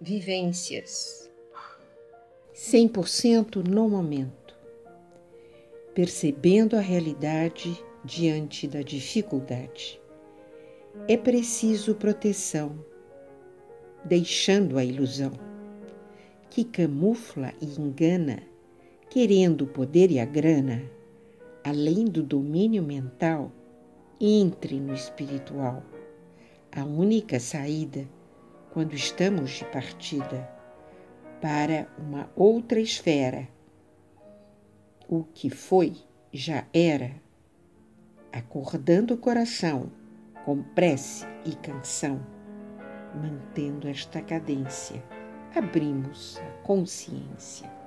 vivências. 100% no momento. Percebendo a realidade diante da dificuldade. É preciso proteção, deixando a ilusão, que camufla e engana, querendo o poder e a grana, além do domínio mental, entre no espiritual. A única saída quando estamos de partida para uma outra esfera. O que foi já era, acordando o coração com prece e canção, mantendo esta cadência, abrimos a consciência.